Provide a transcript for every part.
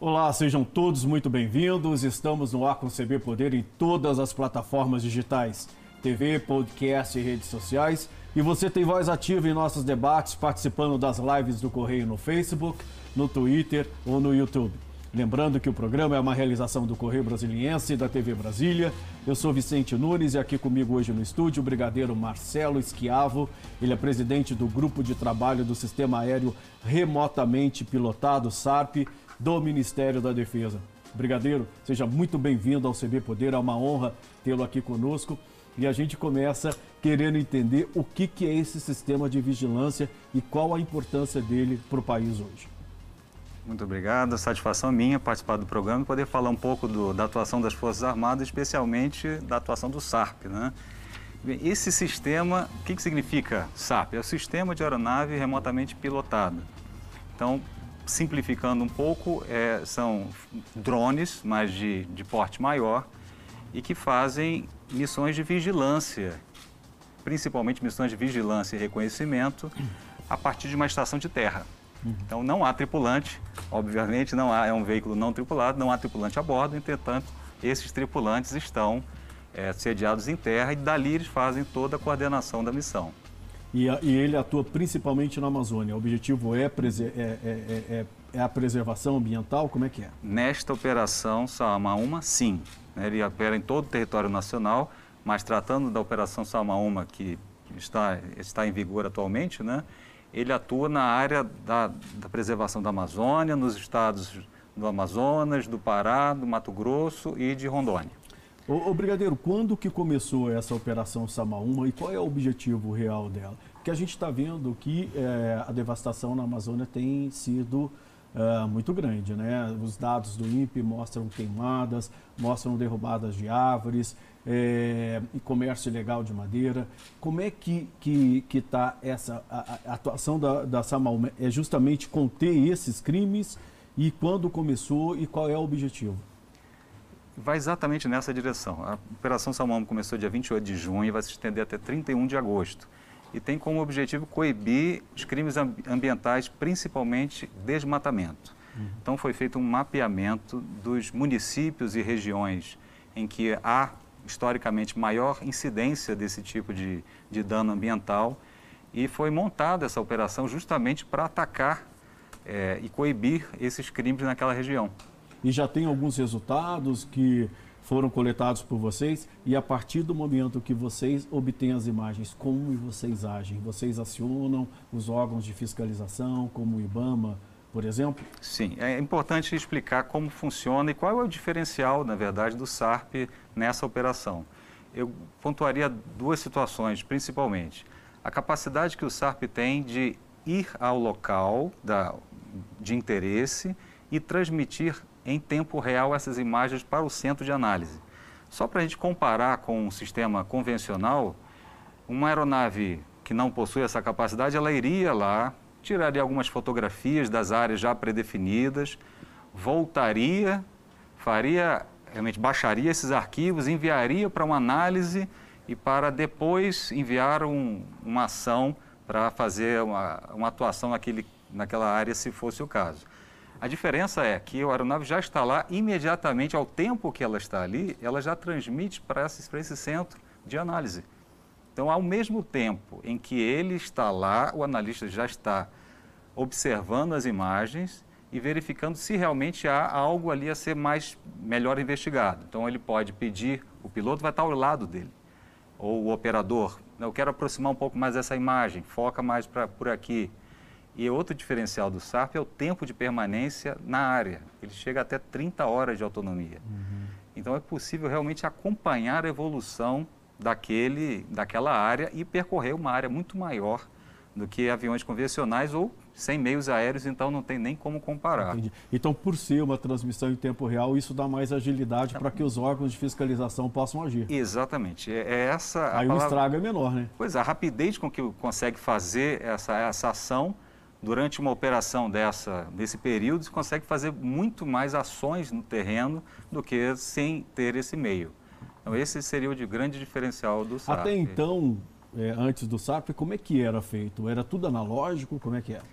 Olá, sejam todos muito bem-vindos. Estamos no Ar com CB Poder em todas as plataformas digitais, TV, podcast e redes sociais. E você tem voz ativa em nossos debates, participando das lives do Correio no Facebook, no Twitter ou no YouTube. Lembrando que o programa é uma realização do Correio Brasiliense e da TV Brasília. Eu sou Vicente Nunes e aqui comigo hoje no estúdio o brigadeiro Marcelo Esquiavo. Ele é presidente do Grupo de Trabalho do Sistema Aéreo Remotamente Pilotado, SARP, do Ministério da Defesa. Brigadeiro, seja muito bem-vindo ao CB Poder, é uma honra tê-lo aqui conosco. E a gente começa querendo entender o que, que é esse sistema de vigilância e qual a importância dele para o país hoje. Muito obrigado. Satisfação é minha participar do programa e poder falar um pouco do, da atuação das Forças Armadas, especialmente da atuação do SARP. Né? Bem, esse sistema, o que, que significa SARP? É o Sistema de Aeronave Remotamente Pilotada. Então, simplificando um pouco, é, são drones, mas de, de porte maior, e que fazem missões de vigilância, principalmente missões de vigilância e reconhecimento, a partir de uma estação de terra. Então não há tripulante, obviamente não há, é um veículo não tripulado, não há tripulante a bordo, entretanto, esses tripulantes estão é, sediados em terra e dali eles fazem toda a coordenação da missão. E, a, e ele atua principalmente na Amazônia. O objetivo é, é, é, é, é a preservação ambiental? Como é que é? Nesta operação Salma-Uma, sim. Ele opera em todo o território nacional, mas tratando da operação Salma-Uma, que está, está em vigor atualmente, né? ele atua na área da, da, preservação da Amazônia, nos estados do Amazonas, do Pará, do Mato Grosso e de Rondônia. Ô, ô Brigadeiro, quando que começou essa operação Samaúma e qual é o objetivo real dela? Porque a gente está vendo que é, a devastação na Amazônia tem sido é, muito grande, né? Os dados do INPE mostram queimadas, mostram derrubadas de árvores, é, e comércio ilegal de madeira. Como é que que que está essa a, a atuação da, da Samal? É justamente conter esses crimes e quando começou e qual é o objetivo? Vai exatamente nessa direção. A Operação Salmão começou dia 28 de junho e vai se estender até 31 de agosto. E tem como objetivo coibir os crimes ambientais, principalmente desmatamento. Uhum. Então foi feito um mapeamento dos municípios e regiões em que há historicamente maior incidência desse tipo de, de dano ambiental e foi montada essa operação justamente para atacar é, e coibir esses crimes naquela região. E já tem alguns resultados que foram coletados por vocês e a partir do momento que vocês obtêm as imagens, como vocês agem? Vocês acionam os órgãos de fiscalização, como o IBAMA, por exemplo? Sim, é importante explicar como funciona e qual é o diferencial, na verdade, do SARP nessa operação. Eu pontuaria duas situações, principalmente. A capacidade que o SARP tem de ir ao local da, de interesse e transmitir em tempo real essas imagens para o centro de análise. Só para a gente comparar com um sistema convencional, uma aeronave que não possui essa capacidade, ela iria lá, tiraria algumas fotografias das áreas já predefinidas, voltaria, faria, realmente baixaria esses arquivos, enviaria para uma análise e para depois enviar um, uma ação para fazer uma, uma atuação naquele, naquela área, se fosse o caso. A diferença é que a aeronave já está lá imediatamente, ao tempo que ela está ali, ela já transmite para esse, para esse centro de análise. Então, ao mesmo tempo em que ele está lá, o analista já está observando as imagens e verificando se realmente há algo ali a ser mais melhor investigado. Então ele pode pedir, o piloto vai estar ao lado dele, ou o operador, eu quero aproximar um pouco mais dessa imagem, foca mais pra, por aqui. E outro diferencial do SARP é o tempo de permanência na área. Ele chega até 30 horas de autonomia. Uhum. Então é possível realmente acompanhar a evolução daquele, daquela área e percorrer uma área muito maior do que aviões convencionais ou sem meios aéreos, então não tem nem como comparar. Entendi. Então, por ser uma transmissão em tempo real, isso dá mais agilidade para que os órgãos de fiscalização possam agir. Exatamente. É, é essa Aí palavra... o estrago é menor, né? Pois é, a rapidez com que consegue fazer essa, essa ação durante uma operação dessa, desse período, você consegue fazer muito mais ações no terreno do que sem ter esse meio. Então, esse seria o de grande diferencial do SAP. Até então, é, antes do SAP, como é que era feito? Era tudo analógico? Como é que era?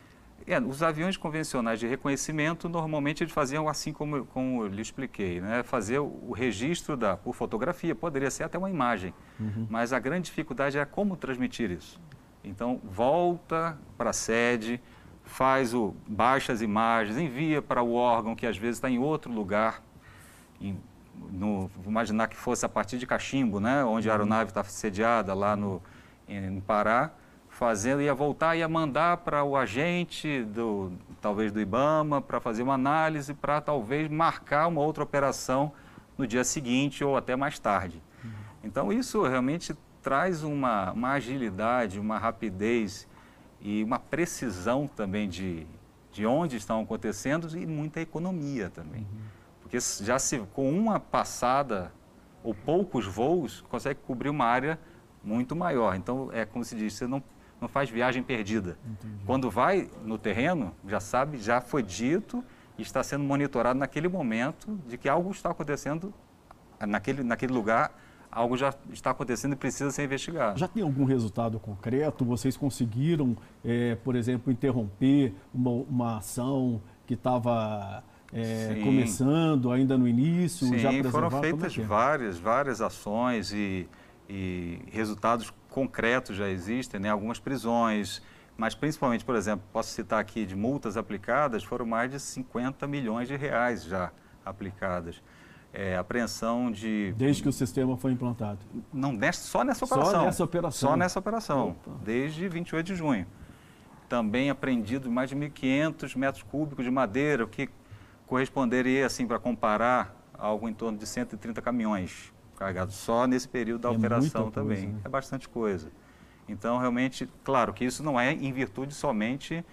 É, os aviões convencionais de reconhecimento, normalmente eles faziam assim como, como eu lhe expliquei, né? fazer o registro da, por fotografia, poderia ser até uma imagem, uhum. mas a grande dificuldade é como transmitir isso. Então, volta para a sede, faz o, baixa as imagens, envia para o órgão que às vezes está em outro lugar, em, no, vou imaginar que fosse a partir de Cachimbo, né? onde a uhum. aeronave está sediada lá no, em, no Pará, fazendo, ia voltar, ia mandar para o agente, do, talvez do IBAMA, para fazer uma análise, para talvez marcar uma outra operação no dia seguinte ou até mais tarde. Uhum. Então, isso realmente traz uma, uma agilidade, uma rapidez e uma precisão também de, de onde estão acontecendo e muita economia também. Uhum. Porque já se com uma passada ou poucos voos, consegue cobrir uma área muito maior. Então, é como se diz, você não não faz viagem perdida. Entendi. Quando vai no terreno, já sabe, já foi dito e está sendo monitorado naquele momento de que algo está acontecendo naquele, naquele lugar, algo já está acontecendo e precisa ser investigado. Já tem algum resultado concreto? Vocês conseguiram, é, por exemplo, interromper uma, uma ação que estava é, começando ainda no início? Sim, já foram é feitas é? várias, várias ações e, e resultados concretos já existem, né? algumas prisões, mas principalmente, por exemplo, posso citar aqui de multas aplicadas, foram mais de 50 milhões de reais já aplicadas. É, apreensão de... Desde que o sistema foi implantado? Não, só nessa operação. Só nessa operação? Só nessa operação, Opa. desde 28 de junho. Também apreendido mais de 1.500 metros cúbicos de madeira, o que corresponderia, assim, para comparar, algo em torno de 130 caminhões carregado só nesse período da é operação também. né? É bastante coisa. Então, realmente, claro que isso não é em virtude somente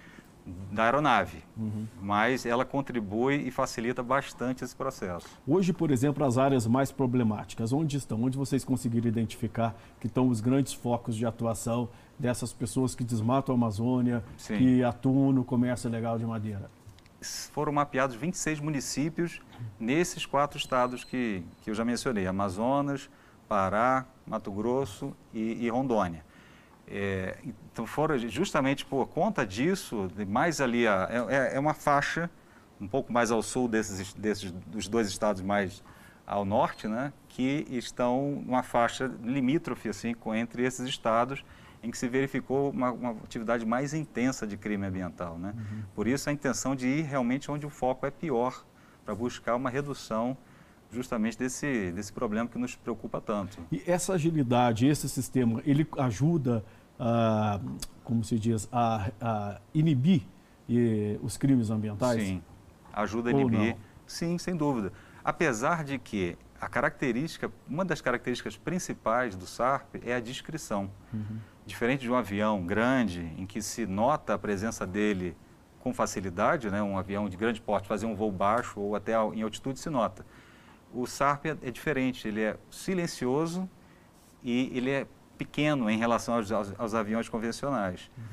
da aeronave, uhum. mas ela contribui e facilita bastante esse processo. Hoje, por exemplo, as áreas mais problemáticas, onde estão? Onde vocês conseguiram identificar que estão os grandes focos de atuação dessas pessoas que desmatam a Amazônia, Sim. que atuam no comércio legal de madeira? foram mapeados 26 municípios nesses quatro estados que, que eu já mencionei, Amazonas, Pará, Mato Grosso e, e Rondônia. É, então foram justamente por conta disso, mais ali, a, é, é, uma faixa um pouco mais ao sul desses, desses dos dois estados mais ao norte, né, que estão uma faixa limítrofe assim, com, entre esses estados em que se verificou uma, uma atividade mais intensa de crime ambiental. Né? Uhum. Por isso a intenção de ir realmente onde o foco é pior, para buscar uma redução justamente desse, desse problema que nos preocupa tanto. E essa agilidade, esse sistema, ele ajuda, a, como se diz, a, a inibir e, os crimes ambientais? Sim, ajuda a inibir. Sim, sem dúvida. Apesar de que a característica, uma das características principais do SARP é a discrição. Uhum. Diferente de um avião grande, em que se nota a presença dele com facilidade, né, um avião de grande porte fazer um voo baixo ou até em altitude se nota. O SARP é, é diferente, ele é silencioso e ele é pequeno em relação aos, aos, aos aviões convencionais. Uhum.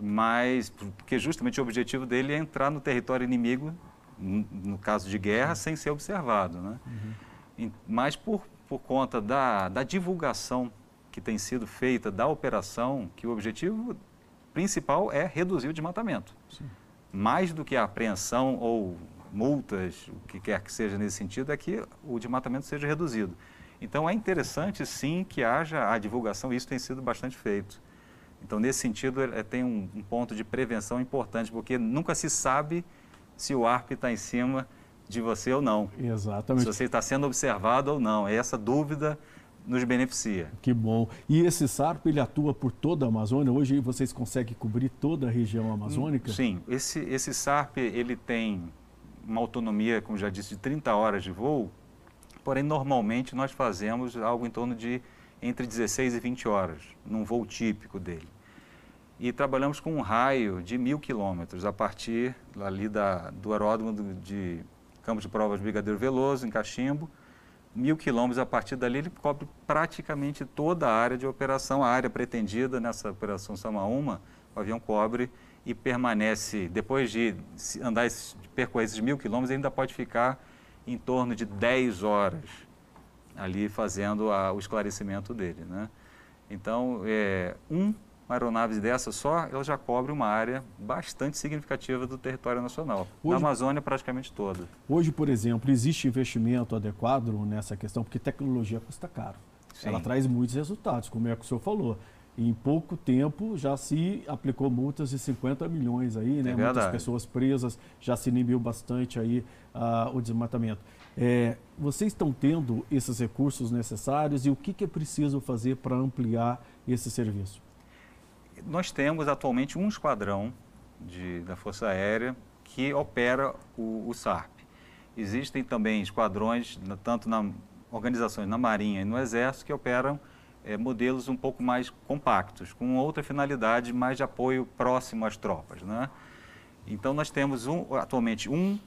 Mas, porque justamente o objetivo dele é entrar no território inimigo, no caso de guerra, sem ser observado. Né? Uhum. Mas por, por conta da, da divulgação que tem sido feita da operação, que o objetivo principal é reduzir o desmatamento. Sim. Mais do que a apreensão ou multas, o que quer que seja nesse sentido, é que o desmatamento seja reduzido. Então é interessante sim que haja a divulgação, e isso tem sido bastante feito. Então, nesse sentido, é, tem um, um ponto de prevenção importante, porque nunca se sabe se o ARP está em cima de você ou não. Exatamente. Se você está sendo observado ou não. É essa dúvida nos beneficia. Que bom. E esse SARP, ele atua por toda a Amazônia? Hoje vocês conseguem cobrir toda a região amazônica? Sim. Esse, esse SARP, ele tem uma autonomia, como já disse, de 30 horas de voo, porém, normalmente nós fazemos algo em torno de entre 16 e 20 horas, num voo típico dele. E trabalhamos com um raio de mil quilômetros, a partir ali da, do aeródromo de Campos de Provas Brigadeiro Veloso, em Cachimbo, mil quilômetros a partir dali, ele cobre praticamente toda a área de operação, a área pretendida nessa operação Samaúma, o avião cobre e permanece, depois de andar, percorrer esses mil quilômetros, ainda pode ficar em torno de 10 horas ali fazendo a, o esclarecimento dele. Né? Então, é, um uma aeronave dessa só, ela já cobre uma área bastante significativa do território nacional. Hoje, na Amazônia, praticamente toda. Hoje, por exemplo, existe investimento adequado nessa questão, porque tecnologia custa caro. Sim. Ela traz muitos resultados, como é que o senhor falou. Em pouco tempo já se aplicou multas de 50 milhões aí, né? É Muitas pessoas presas, já se inibiu bastante aí uh, o desmatamento. É, vocês estão tendo esses recursos necessários e o que, que é preciso fazer para ampliar esse serviço? Nós temos atualmente um esquadrão de, da Força Aérea que opera o, o SARP. Existem também esquadrões, tanto na organizações na Marinha e no Exército, que operam é, modelos um pouco mais compactos, com outra finalidade mais de apoio próximo às tropas. Né? Então, nós temos um, atualmente um,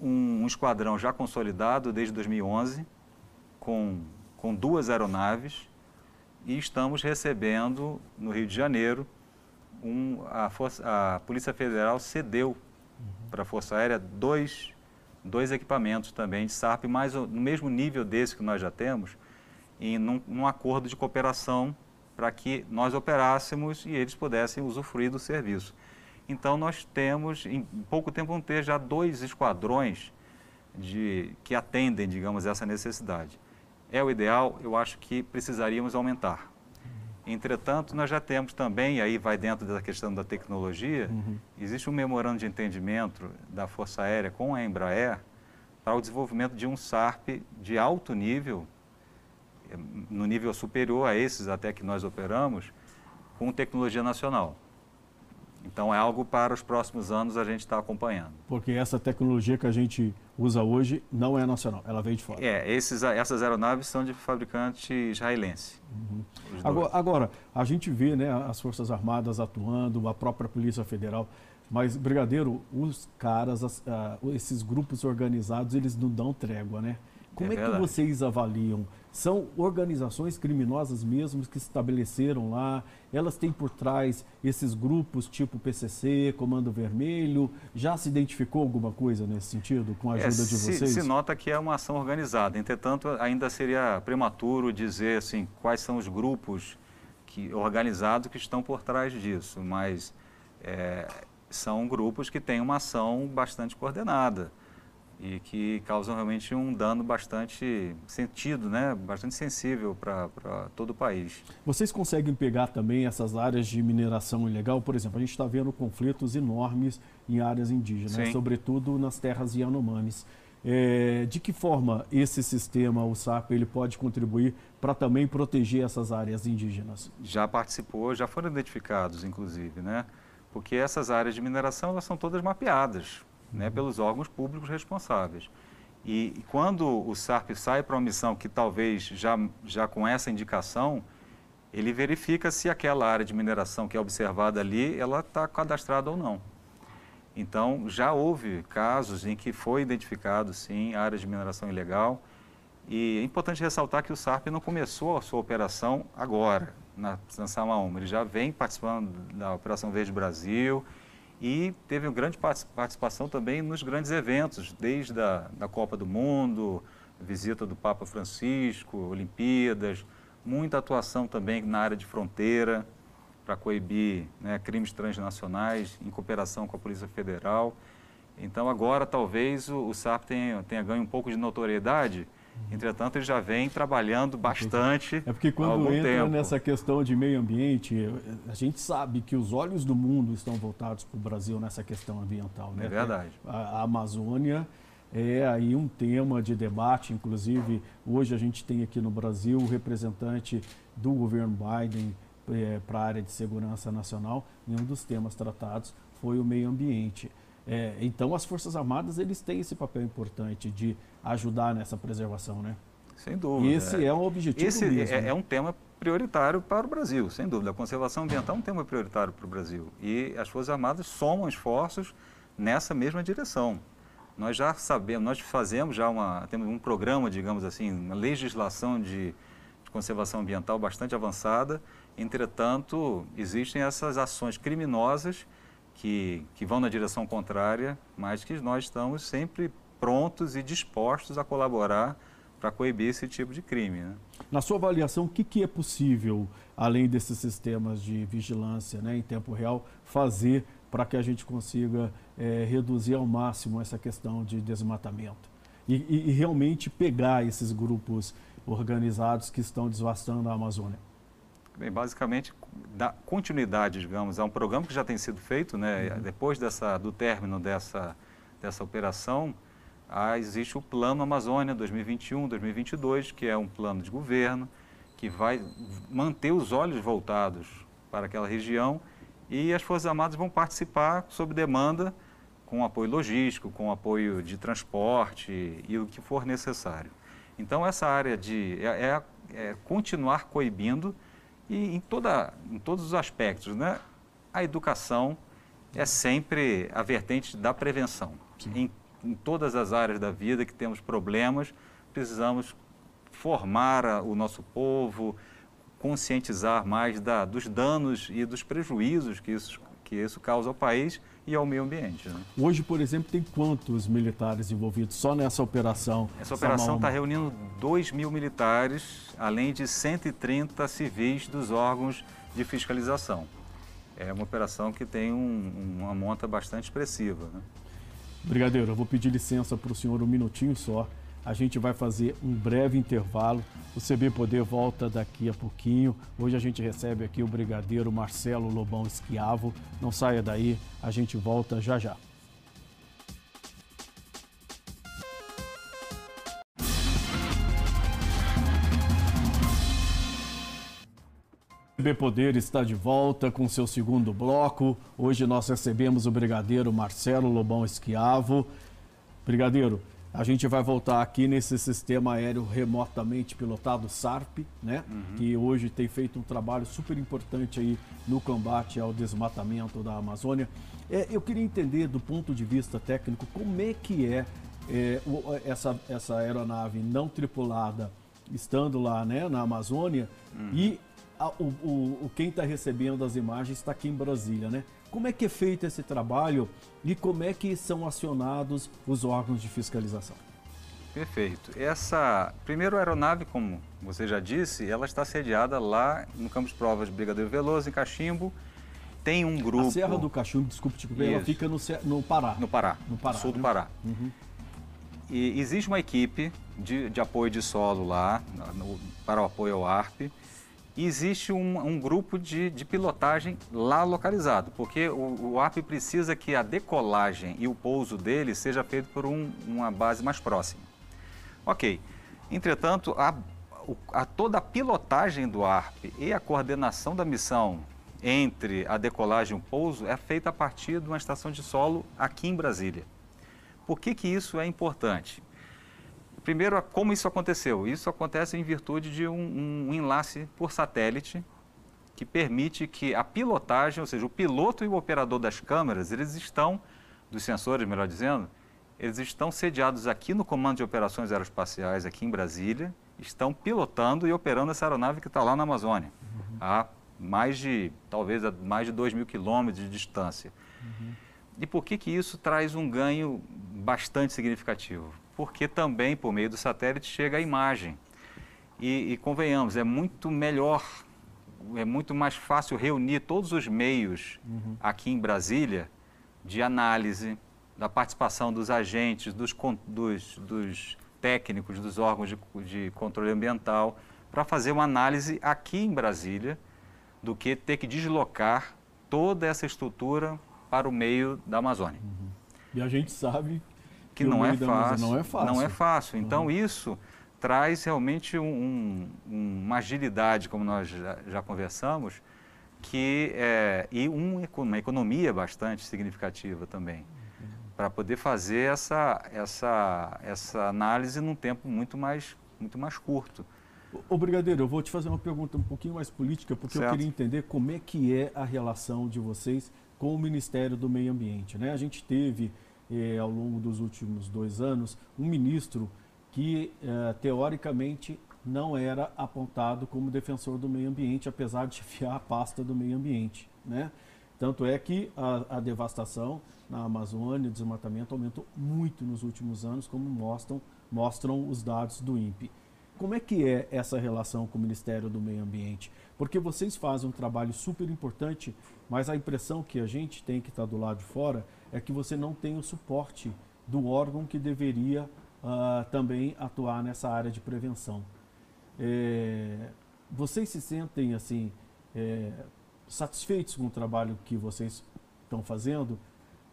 um, um esquadrão já consolidado desde 2011, com, com duas aeronaves, e estamos recebendo no Rio de Janeiro um, a, Força, a, Polícia Federal cedeu uhum. para a Força Aérea dois, dois equipamentos também de SARP, mais no mesmo nível desse que nós já temos, em num, num acordo de cooperação para que nós operássemos e eles pudessem usufruir do serviço. Então nós temos, em pouco tempo, ter já dois esquadrões de, que atendem, digamos, essa necessidade. É o ideal? Eu acho que precisaríamos aumentar. Entretanto, nós já temos também, e aí vai dentro da questão da tecnologia, uhum. existe um memorando de entendimento da Força Aérea com a Embraer para o desenvolvimento de um SARP de alto nível, no nível superior a esses até que nós operamos, com tecnologia nacional. Então é algo para os próximos anos a gente estar tá acompanhando. Porque essa tecnologia que a gente usa hoje não é nacional, ela veio de fora. É, esses, essas aeronaves são de fabricante israelense. Uhum. Agora, agora, a gente vê né, as Forças Armadas atuando, a própria Polícia Federal, mas, Brigadeiro, os caras, as, uh, esses grupos organizados, eles não dão trégua, né? Como é, é que vocês avaliam são organizações criminosas mesmo que se estabeleceram lá. Elas têm por trás esses grupos tipo PCC, Comando Vermelho. Já se identificou alguma coisa nesse sentido com a ajuda é, de vocês? Se nota que é uma ação organizada. Entretanto, ainda seria prematuro dizer assim quais são os grupos que, organizados que estão por trás disso. Mas é, são grupos que têm uma ação bastante coordenada e que causam realmente um dano bastante sentido, né? bastante sensível para todo o país. Vocês conseguem pegar também essas áreas de mineração ilegal? Por exemplo, a gente está vendo conflitos enormes em áreas indígenas, sobretudo nas terras Yanomamis. É, de que forma esse sistema, o SAP, ele pode contribuir para também proteger essas áreas indígenas? Já participou, já foram identificados, inclusive, né? Porque essas áreas de mineração elas são todas mapeadas né, pelos órgãos públicos responsáveis. E, e quando o SARP sai para uma missão que talvez já, já com essa indicação, ele verifica se aquela área de mineração que é observada ali, ela está cadastrada ou não. Então, já houve casos em que foi identificado, sim, área de mineração ilegal. E é importante ressaltar que o SARP não começou a sua operação agora, na, na Samaúma. Ele já vem participando da Operação Verde Brasil, e teve uma grande participação também nos grandes eventos, desde a da Copa do Mundo, visita do Papa Francisco, Olimpíadas, muita atuação também na área de fronteira para coibir né, crimes transnacionais em cooperação com a Polícia Federal. Então agora talvez o, o SAP tenha, tenha ganho um pouco de notoriedade Entretanto, ele já vem trabalhando bastante. É porque quando entra tempo. nessa questão de meio ambiente, a gente sabe que os olhos do mundo estão voltados para o Brasil nessa questão ambiental. Né? É verdade. A, a Amazônia é aí um tema de debate, inclusive hoje a gente tem aqui no Brasil o representante do governo Biden é, para a área de segurança nacional e um dos temas tratados foi o meio ambiente. É, então, as Forças Armadas eles têm esse papel importante de ajudar nessa preservação, né? Sem dúvida. E esse é, é um objetivo Esse mesmo, é, né? é, um tema prioritário para o Brasil, sem dúvida. A conservação ambiental é um tema prioritário para o Brasil. E as Forças Armadas somam esforços nessa mesma direção. Nós já sabemos, nós fazemos já uma, temos um programa, digamos assim, uma legislação de, de conservação ambiental bastante avançada. Entretanto, existem essas ações criminosas que, que vão na direção contrária, mas que nós estamos sempre prontos e dispostos a colaborar para coibir esse tipo de crime. Né? Na sua avaliação, o que, que é possível, além desses sistemas de vigilância né, em tempo real, fazer para que a gente consiga é, reduzir ao máximo essa questão de desmatamento? E, e, e realmente pegar esses grupos organizados que estão devastando a Amazônia? Bem, basicamente, dar continuidade, digamos, a um programa que já tem sido feito, né? Uhum. Depois dessa, do término dessa, dessa operação, ah, existe o Plano Amazônia 2021-2022, que é um plano de governo que vai manter os olhos voltados para aquela região e as Forças Armadas vão participar sob demanda com apoio logístico, com apoio de transporte e o que for necessário. Então essa área de é, é, é continuar coibindo e em, toda, em todos os aspectos, né? A educação é sempre a vertente da prevenção. Em, em, todas as áreas da vida que temos problemas, precisamos formar a, o nosso povo, conscientizar mais da, dos danos e dos prejuízos que isso, que isso causa ao país e ao meio ambiente. Né? Hoje, por exemplo, tem quantos militares envolvidos só nessa operação? Essa operação está reunindo 2 mil militares, além de 130 civis dos órgãos de fiscalização. É uma operação que tem um, uma monta bastante expressiva. Né? Brigadeiro, eu vou pedir licença para o senhor um minutinho só. A gente vai fazer um breve intervalo. O CB Poder volta daqui a pouquinho. Hoje a gente recebe aqui o brigadeiro Marcelo Lobão Esquiavo. Não saia daí, a gente volta já já. CB Poder está de volta com seu segundo bloco. Hoje nós recebemos o brigadeiro Marcelo Lobão Esquiavo. Brigadeiro, a gente vai voltar aqui nesse sistema aéreo remotamente pilotado SARP, né? Uhum. Que hoje tem feito um trabalho super importante aí no combate ao desmatamento da Amazônia. É, eu queria entender do ponto de vista técnico como é que é, é essa, essa aeronave não tripulada estando lá né, na Amazônia uhum. e a, o, o, o, quem está recebendo as imagens está aqui em Brasília, né? Como é que é feito esse trabalho e como é que são acionados os órgãos de fiscalização? Perfeito. Essa, primeiro a aeronave, como você já disse, ela está sediada lá no campo de provas de Brigadeiro Veloso, em Cachimbo. Tem um grupo... A Serra do Cachimbo, desculpe, tipo, ela fica no, no Pará. No Pará, no Pará, sul do né? Pará. Uhum. E existe uma equipe de, de apoio de solo lá, no, para o apoio ao ARP, e existe um, um grupo de, de, pilotagem lá localizado, porque o, o ARP precisa que a decolagem e o pouso dele seja feito por um, uma base mais próxima. Ok, entretanto, a, a, toda a pilotagem do ARP e a coordenação da missão entre a decolagem e o pouso é feita a partir de uma estação de solo aqui em Brasília. Por que, que isso é importante? Primeiro, como isso aconteceu? Isso acontece em virtude de um, um enlace por satélite que permite que a pilotagem, ou seja, o piloto e o operador das câmeras, eles estão, dos sensores, melhor dizendo, eles estão sediados aqui no Comando de Operações Aeroespaciais, aqui em Brasília, estão pilotando e operando essa aeronave que está lá na Amazônia, uhum. a mais de, talvez, a mais de 2 mil quilômetros de distância. Uhum. E por que, que isso traz um ganho bastante significativo? Porque também por meio do satélite chega a imagem. E, e, convenhamos, é muito melhor, é muito mais fácil reunir todos os meios uhum. aqui em Brasília de análise, da participação dos agentes, dos, dos, dos técnicos, dos órgãos de, de controle ambiental, para fazer uma análise aqui em Brasília, do que ter que deslocar toda essa estrutura para o meio da Amazônia. Uhum. E a gente sabe que não é, fácil, não é fácil. Não é fácil. Então, uhum. isso traz realmente um, um, uma agilidade, como nós já, já conversamos, que, é, e um, uma economia bastante significativa também, uhum. para poder fazer essa, essa, essa análise num tempo muito mais, muito mais curto. Ô, Brigadeiro, eu vou te fazer uma pergunta um pouquinho mais política, porque certo. eu queria entender como é que é a relação de vocês com o Ministério do Meio Ambiente. Né? A gente teve eh, ao longo dos últimos dois anos, um ministro que, eh, teoricamente, não era apontado como defensor do meio ambiente, apesar de chefiar a pasta do meio ambiente. Né? Tanto é que a, a devastação na Amazônia, o desmatamento aumentou muito nos últimos anos, como mostram mostram os dados do INPE. Como é que é essa relação com o Ministério do Meio Ambiente? Porque vocês fazem um trabalho super importante, mas a impressão que a gente tem que está do lado de fora é que você não tem o suporte do órgão que deveria uh, também atuar nessa área de prevenção. É, vocês se sentem assim é, satisfeitos com o trabalho que vocês estão fazendo?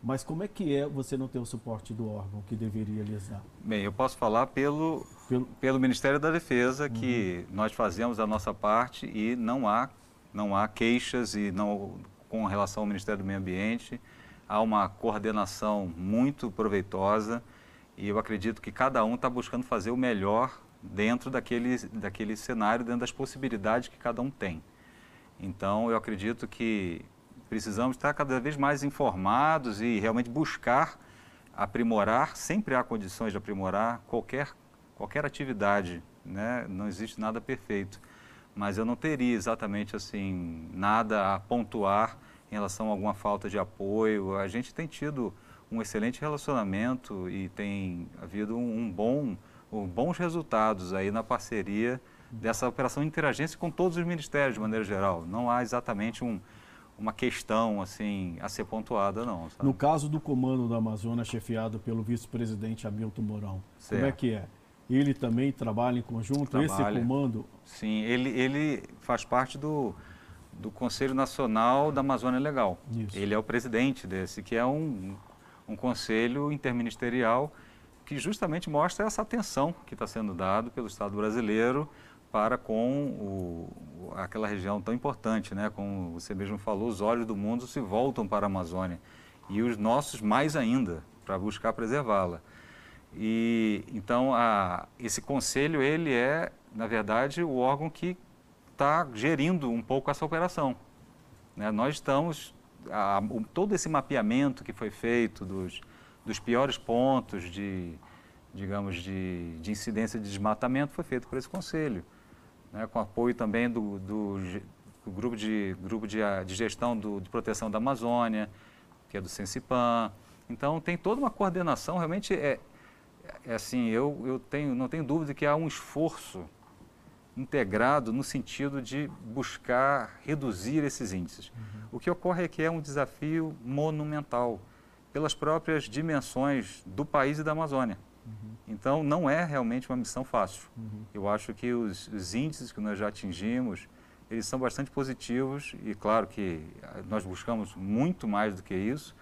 Mas como é que é você não ter o suporte do órgão que deveria lhes dar? Bem, eu posso falar pelo, pelo... pelo Ministério da Defesa, uhum. que nós fazemos a nossa parte e não há, não há queixas e não com relação ao Ministério do Meio Ambiente. Há uma coordenação muito proveitosa e eu acredito que cada um está buscando fazer o melhor dentro daquele, daquele cenário, dentro das possibilidades que cada um tem. Então, eu acredito que precisamos estar cada vez mais informados e realmente buscar aprimorar, sempre há condições de aprimorar qualquer, qualquer atividade, né? não existe nada perfeito. Mas eu não teria exatamente assim nada a pontuar em relação a alguma falta de apoio. A gente tem tido um excelente relacionamento e tem havido um, bom, um, bons resultados aí na parceria dessa operação de interagência com todos os ministérios de maneira geral. Não há exatamente um, uma questão assim a ser pontuada, não. Sabe? No caso do comando da Amazônia, chefiado pelo vice-presidente Hamilton Mourão, certo. como é que é? Ele também trabalha em conjunto, trabalha. esse comando? Sim, ele, ele faz parte do, do Conselho Nacional da Amazônia Legal. Isso. Ele é o presidente desse, que é um, um conselho interministerial que justamente mostra essa atenção que está sendo dado pelo Estado brasileiro para com o, aquela região tão importante, né? Como você mesmo falou, os olhos do mundo se voltam para a Amazônia e os nossos mais ainda para buscar preservá-la. E então a, esse conselho ele é, na verdade, o órgão que está gerindo um pouco essa operação. Né? Nós estamos a, todo esse mapeamento que foi feito dos, dos piores pontos de digamos de, de incidência de desmatamento foi feito por esse conselho né, com apoio também do, do, do grupo, de, grupo de, de gestão do, de proteção da Amazônia, que é do Sensipan. Então, tem toda uma coordenação, realmente é, é assim, eu, eu tenho, não tenho dúvida que há um esforço integrado no sentido de buscar reduzir esses índices. Uhum. O que ocorre é que é um desafio monumental pelas próprias dimensões do país e da Amazônia. Uhum. Então, não é realmente uma missão fácil. Uhum. Eu acho que os, os, índices que nós já atingimos, eles são bastante positivos e, claro, que nós buscamos muito mais do que isso,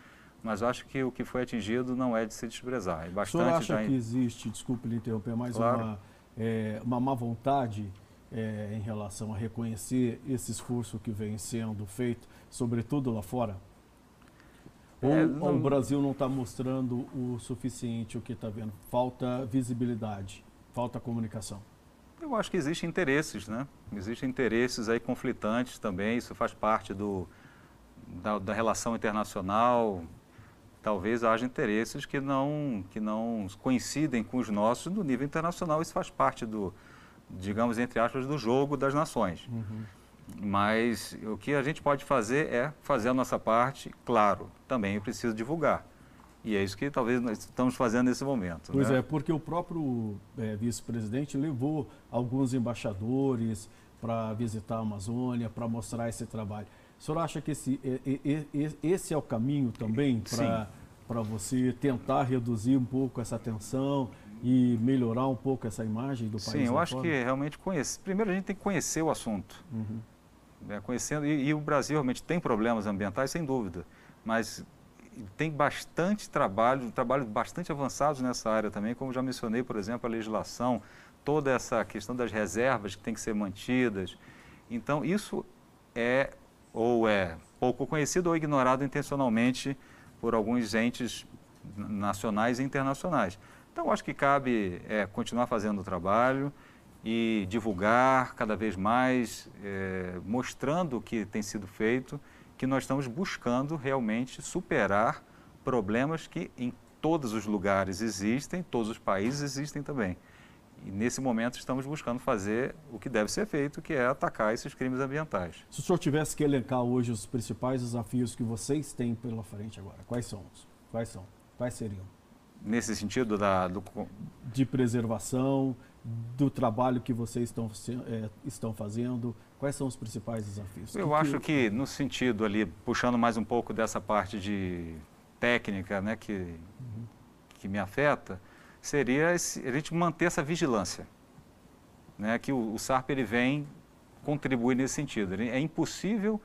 mas eu acho que o que foi atingido não é de se desprezar. É bastante o senhor acha que existe, desculpe lhe interromper, mais claro. uma, é, uma má vontade é, em relação a reconhecer esse esforço que vem sendo feito, sobretudo lá fora? Ou, é, não... o Brasil não está mostrando o suficiente o que está vendo? Falta visibilidade, falta comunicação. Eu acho que existem interesses, né? Existem interesses aí conflitantes também, isso faz parte do, da, da relação internacional. Talvez haja interesses que não, que não coincidem com os nossos no nível internacional, isso faz parte do, digamos, entre aspas, do jogo das nações. Uhum. Mas o que a gente pode fazer é fazer a nossa parte, claro, também eu preciso divulgar. E é isso que talvez nós estamos fazendo nesse momento. Pois né? é, porque o próprio é, vice-presidente levou alguns embaixadores para visitar a Amazônia, para mostrar esse trabalho. O senhor acha que esse, esse é o caminho também para você tentar reduzir um pouco essa tensão e melhorar um pouco essa imagem do país? Sim, eu acho fora? que realmente conhecer. Primeiro a gente tem que conhecer o assunto. Uhum né, conhecendo, e, e, o Brasil realmente tem problemas ambientais, sem dúvida, mas tem bastante trabalho, trabalho bastante avançados nessa área também, como já mencionei, por exemplo, a legislação, toda essa questão das reservas que tem que ser mantidas. Então, isso é ou é pouco conhecido ou ignorado intencionalmente por alguns entes nacionais e internacionais. Então, acho que cabe é, continuar fazendo o trabalho, e divulgar cada vez mais, é, mostrando o que tem sido feito, que nós estamos buscando realmente superar problemas que em todos os lugares existem, todos os países existem também. E nesse momento estamos buscando fazer o que deve ser feito, que é atacar esses crimes ambientais. Se o senhor tivesse que elencar hoje os principais desafios que vocês têm pela frente agora, quais são? Quais são? Quais seriam? nesse sentido da, do... de preservação, do trabalho que vocês estão, é, estão fazendo? Quais são os principais desafios? Eu que acho que... que, no sentido ali, puxando mais um pouco dessa parte de técnica né, que, uhum. que me afeta, seria esse, a gente manter essa vigilância. Né, que o, o SARP ele vem contribuir nesse sentido. É impossível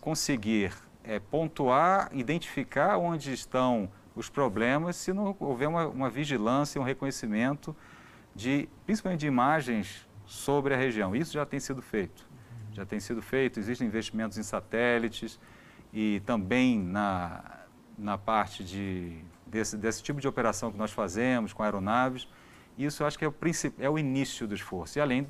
conseguir é, pontuar, identificar onde estão os problemas se não houver uma, uma vigilância, um reconhecimento de, principalmente de imagens sobre a região. Isso já tem sido feito. Já tem sido feito, existem investimentos em satélites e também na, na parte de, desse, desse tipo de operação que nós fazemos com aeronaves. Isso eu acho que é o, é o início do esforço. E além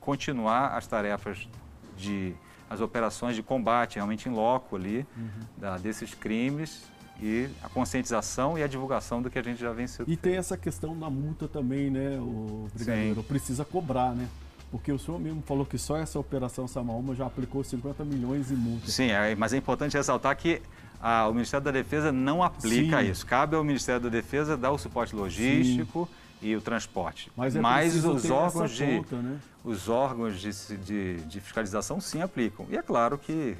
continuar as tarefas de as operações de combate realmente em loco ali uhum. da, desses crimes e a conscientização e a divulgação do que a gente já sendo. E tem essa questão da multa também, né, o brigadeiro? Precisa cobrar, né? Porque o senhor mesmo falou que só essa operação Samaúma já aplicou 50 milhões em multa. Sim, é, mas é importante ressaltar que a, o Ministério da Defesa não aplica Sim. isso. Cabe ao Ministério da Defesa dar o suporte logístico Sim. e o transporte. Mas, é mas os órgãos, de, conta, né? os órgãos de, de, de fiscalização sim aplicam. E é claro que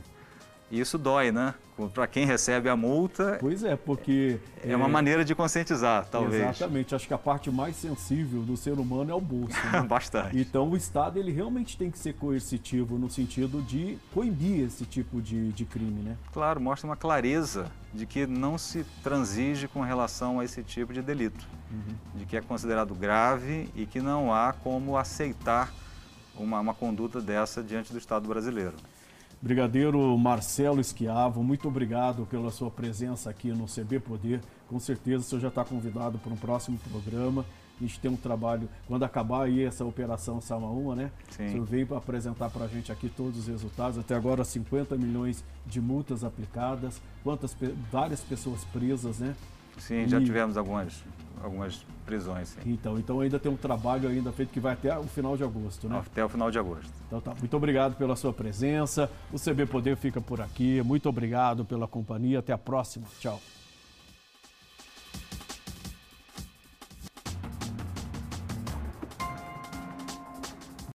e isso dói, né? Para quem recebe a multa. Pois é, porque. É, é uma maneira de conscientizar, talvez. Exatamente. Acho que a parte mais sensível do ser humano é o bolso. Né? Bastante. Então o Estado ele realmente tem que ser coercitivo no sentido de coibir esse tipo de, de crime, né? Claro, mostra uma clareza de que não se transige com relação a esse tipo de delito. Uhum. De que é considerado grave e que não há como aceitar uma, uma conduta dessa diante do Estado brasileiro. Brigadeiro Marcelo Esquiavo, muito obrigado pela sua presença aqui no CB Poder. Com certeza o senhor já está convidado para um próximo programa. A gente tem um trabalho, quando acabar aí essa operação Samaúma, né? Sim. O senhor veio para apresentar para a gente aqui todos os resultados. Até agora 50 milhões de multas aplicadas, quantas várias pessoas presas, né? Sim, e... já tivemos algumas, algumas prisões. Sim. Então, então ainda tem um trabalho ainda feito que vai até o final de agosto, né? Até o final de agosto. Então tá. Muito obrigado pela sua presença. O CB Poder fica por aqui. Muito obrigado pela companhia. Até a próxima. Tchau.